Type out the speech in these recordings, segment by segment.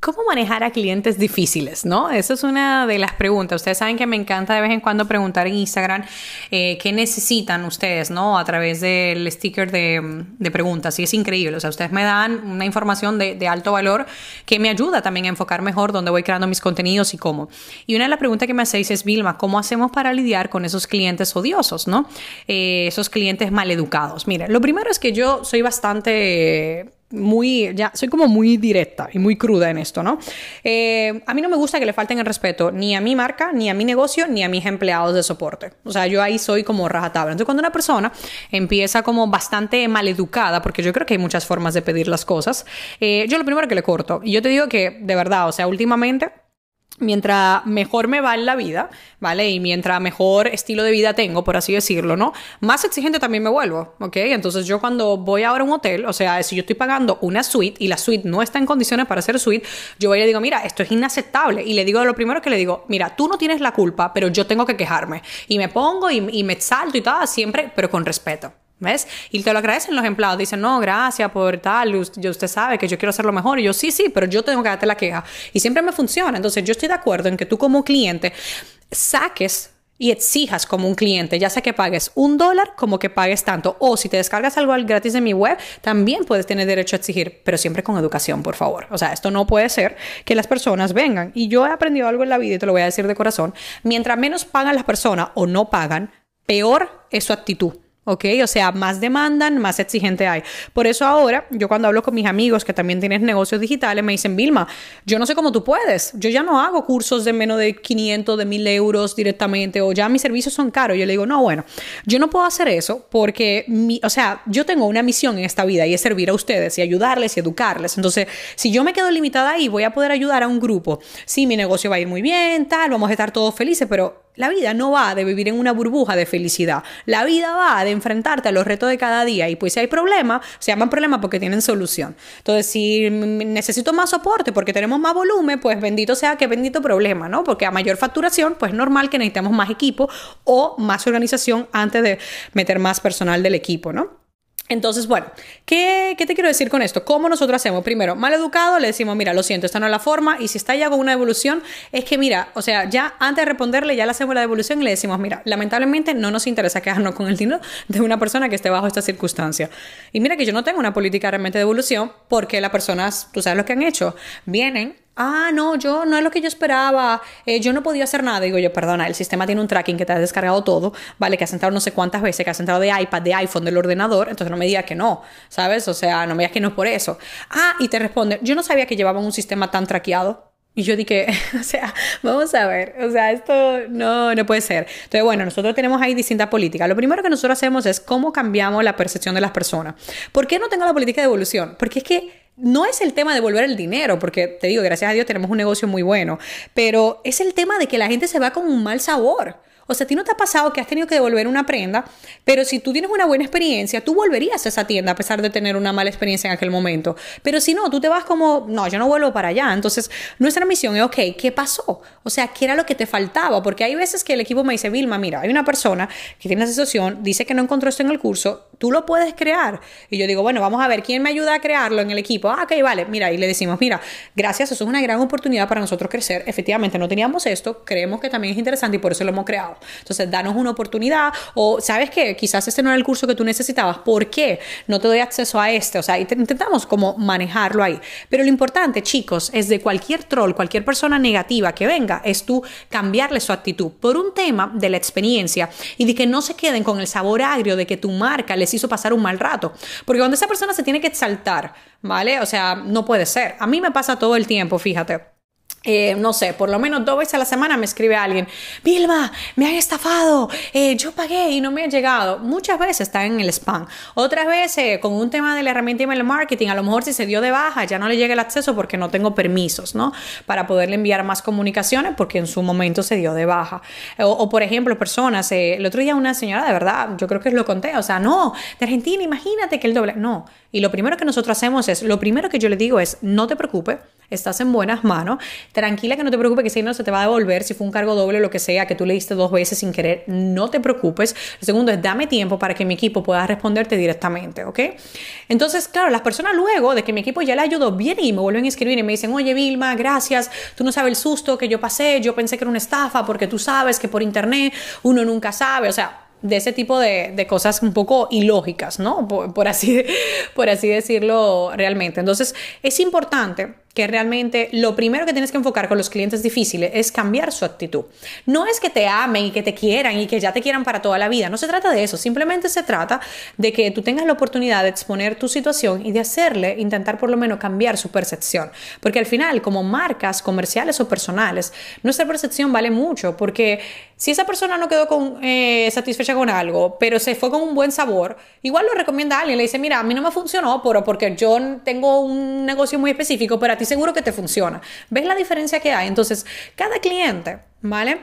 ¿Cómo manejar a clientes difíciles? ¿No? Esa es una de las preguntas. Ustedes saben que me encanta de vez en cuando preguntar en Instagram eh, qué necesitan ustedes, ¿no? A través del sticker de, preguntas. Y es increíble. O sea, ustedes me dan una información de, alto valor que me ayuda también a enfocar mejor dónde voy creando mis contenidos y cómo. Y una de las preguntas que me hacéis es, Vilma, ¿cómo hacemos para lidiar con esos clientes odiosos, ¿no? Eh, esos clientes maleducados. Mire, lo primero es que yo soy bastante muy, ya, soy como muy directa y muy cruda en esto, ¿no? Eh, a mí no me gusta que le falten el respeto ni a mi marca, ni a mi negocio, ni a mis empleados de soporte. O sea, yo ahí soy como rajatabla. Entonces, cuando una persona empieza como bastante maleducada, porque yo creo que hay muchas formas de pedir las cosas, eh, yo lo primero que le corto, y yo te digo que, de verdad, o sea, últimamente mientras mejor me va en la vida, ¿vale? Y mientras mejor estilo de vida tengo, por así decirlo, ¿no? Más exigente también me vuelvo, ¿ok? Entonces yo cuando voy ahora a un hotel, o sea, si yo estoy pagando una suite y la suite no está en condiciones para ser suite, yo voy y le digo, mira, esto es inaceptable. Y le digo lo primero que le digo, mira, tú no tienes la culpa, pero yo tengo que quejarme. Y me pongo y, me salto y todo, siempre, pero con respeto. ¿Ves? Y te lo agradecen los empleados. Dicen, no, gracias por tal. Usted sabe que yo quiero hacerlo mejor. Y yo, sí, sí, pero yo tengo que darte la queja. Y siempre me funciona. Entonces, yo estoy de acuerdo en que tú, como cliente, saques y exijas como un cliente, ya sea que pagues un dólar como que pagues tanto. O si te descargas algo gratis de mi web, también puedes tener derecho a exigir, pero siempre con educación, por favor. O sea, esto no puede ser que las personas vengan. Y yo he aprendido algo en la vida y te lo voy a decir de corazón. Mientras menos pagan las personas o no pagan, peor es su actitud. ¿Ok? O sea, más demandan, más exigente hay. Por eso ahora, yo cuando hablo con mis amigos que también tienen negocios digitales, me dicen, Vilma, yo no sé cómo tú puedes. Yo ya no hago cursos de menos de 500, de 1000 euros directamente, o ya mis servicios son caros. Yo le digo, no, bueno, yo no puedo hacer eso porque, mi, o sea, yo tengo una misión en esta vida y es servir a ustedes y ayudarles y educarles. Entonces, si yo me quedo limitada ahí, voy a poder ayudar a un grupo. Sí, mi negocio va a ir muy bien, tal, vamos a estar todos felices, pero la vida no va de vivir en una burbuja de felicidad. La vida va de enfrentarte a los retos de cada día. Y pues si hay problemas, se llaman problemas porque tienen solución. Entonces, si necesito más soporte porque tenemos más volumen, pues bendito sea que bendito problema, ¿no? Porque a mayor facturación, pues normal que necesitemos más equipo o más organización antes de meter más personal del equipo, ¿no? Entonces, bueno, ¿qué, te quiero decir con esto? ¿Cómo nosotros hacemos? Primero, mal educado, le decimos, mira, lo siento, esta no es la forma, y si está ya con una devolución, es que, mira, o sea, ya antes de responderle, ya le hacemos la devolución y le decimos, mira, lamentablemente no nos interesa quedarnos con el dinero de una persona que esté bajo esta circunstancia. Y mira que yo no tengo una política realmente de devolución porque las personas, tú sabes lo que han hecho, vienen, ah, no, yo no es lo que yo esperaba, eh, yo no podía hacer nada. Digo yo, perdona, el sistema tiene un tracking que te ha descargado todo, ¿vale? Que has entrado no sé cuántas veces, que has entrado de iPad, de iPhone, del ordenador, entonces no me digas que no, ¿sabes? O sea, no me digas que no es por eso. Ah, y te responde, yo no sabía que llevaban un sistema tan traqueado. Y yo dije, o sea, vamos a ver, o sea, esto no, no puede ser. Entonces, bueno, nosotros tenemos ahí distintas políticas. Lo primero que nosotros hacemos es cómo cambiamos la percepción de las personas. ¿Por qué no tengo la política de evolución? Porque es que no es el tema de devolver el dinero, porque te digo, gracias a Dios tenemos un negocio muy bueno, pero es el tema de que la gente se va con un mal sabor. O sea, a ti no te ha pasado que has tenido que devolver una prenda, pero si tú tienes una buena experiencia, tú volverías a esa tienda a pesar de tener una mala experiencia en aquel momento. Pero si no, tú te vas como, no, yo no vuelvo para allá. Entonces, nuestra misión es, ok, ¿qué pasó? O sea, ¿qué era lo que te faltaba? Porque hay veces que el equipo me dice, Vilma, mira, hay una persona que tiene esa situación, dice que no encontró esto en el curso, tú lo puedes crear. Y yo digo, bueno, vamos a ver, ¿quién me ayuda a crearlo en el equipo? Ah, ok, vale, mira, y le decimos, mira, gracias, eso es una gran oportunidad para nosotros crecer. Efectivamente, no teníamos esto, creemos que también es interesante y por eso lo hemos creado. Entonces, danos una oportunidad o, ¿sabes qué? Quizás este no era el curso que tú necesitabas. ¿Por qué? No te doy acceso a este. O sea, intentamos como manejarlo ahí. Pero lo importante, chicos, es de cualquier troll, cualquier persona negativa que venga, es tú cambiarle su actitud por un tema de la experiencia y de que no se queden con el sabor agrio de que tu marca les hizo pasar un mal rato. Porque cuando esa persona se tiene que exaltar, ¿vale? O sea, no puede ser. A mí me pasa todo el tiempo, fíjate eh, no sé, por lo menos dos veces a la semana me escribe alguien, Vilma, me han estafado, eh, yo pagué y no me ha llegado. Muchas veces está en el spam. Otras veces, con un tema de la herramienta email marketing, a lo mejor si se dio de baja, ya no le llega el acceso porque no tengo permisos, ¿no? Para poderle enviar más comunicaciones porque en su momento se dio de baja. O, por ejemplo, personas, eh, el otro día una señora, de verdad, yo creo que lo conté, o sea, no, de Argentina, imagínate que el doble, no. Y lo primero que nosotros hacemos es, lo primero que yo le digo es, no te preocupes, estás en buenas manos, tranquila que no te preocupes que si no se te va a devolver, si fue un cargo doble o lo que sea, que tú le diste dos veces sin querer, no te preocupes. Lo segundo es dame tiempo para que mi equipo pueda responderte directamente, ¿ok? Entonces, claro, las personas luego de que mi equipo ya le ayudó, vienen y me vuelven a escribir y me dicen, oye Vilma, gracias, tú no sabes el susto que yo pasé, yo pensé que era una estafa porque tú sabes que por internet uno nunca sabe, o sea, de ese tipo de, cosas un poco ilógicas, ¿no? Por, así, por así decirlo realmente. Entonces, es importante que realmente lo primero que tienes que enfocar con los clientes difíciles es cambiar su actitud. No es que te amen y que te quieran y que ya te quieran para toda la vida, no se trata de eso, simplemente se trata de que tú tengas la oportunidad de exponer tu situación y de hacerle, intentar por lo menos cambiar su percepción, porque al final como marcas comerciales o personales, nuestra percepción vale mucho, porque si esa persona no quedó con, eh, satisfecha con algo, pero se fue con un buen sabor, igual lo recomienda a alguien, le dice, mira, a mí no me funcionó, pero porque yo tengo un negocio muy específico, pero ti seguro que te funciona. ¿Ves la diferencia que hay? Entonces, cada cliente, ¿vale?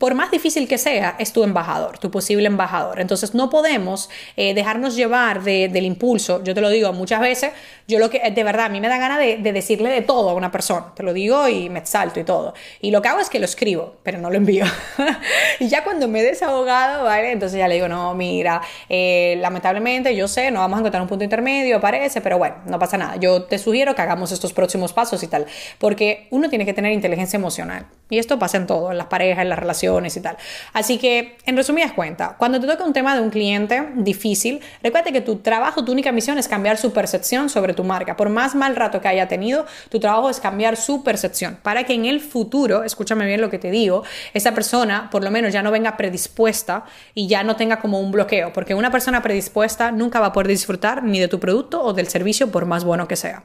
Por más difícil que sea, es tu embajador, tu posible embajador. Entonces no podemos eh, dejarnos llevar del impulso. Yo te lo digo muchas veces, yo lo que de verdad a mí me da ganas de, decirle de todo a una persona. Te lo digo y me exalto y todo. Y lo que hago es que lo escribo, pero no lo envío. y ya cuando me he desahogado, ¿vale? Entonces ya le digo, no, mira, eh, lamentablemente yo sé, no vamos a encontrar un punto intermedio, parece, pero bueno, no pasa nada. Yo te sugiero que hagamos estos próximos pasos y tal. Porque uno tiene que tener inteligencia emocional. Y esto pasa en todo, en las parejas, en las relaciones y tal. Así que, en resumidas cuentas, cuando te toca un tema de un cliente difícil, recuerda que tu trabajo, tu única misión es cambiar su percepción sobre tu marca. Por más mal rato que haya tenido, tu trabajo es cambiar su percepción para que en el futuro, escúchame bien lo que te digo, esa persona por lo menos ya no venga predispuesta y ya no tenga como un bloqueo, porque una persona predispuesta nunca va a poder disfrutar ni de tu producto o del servicio por más bueno que sea.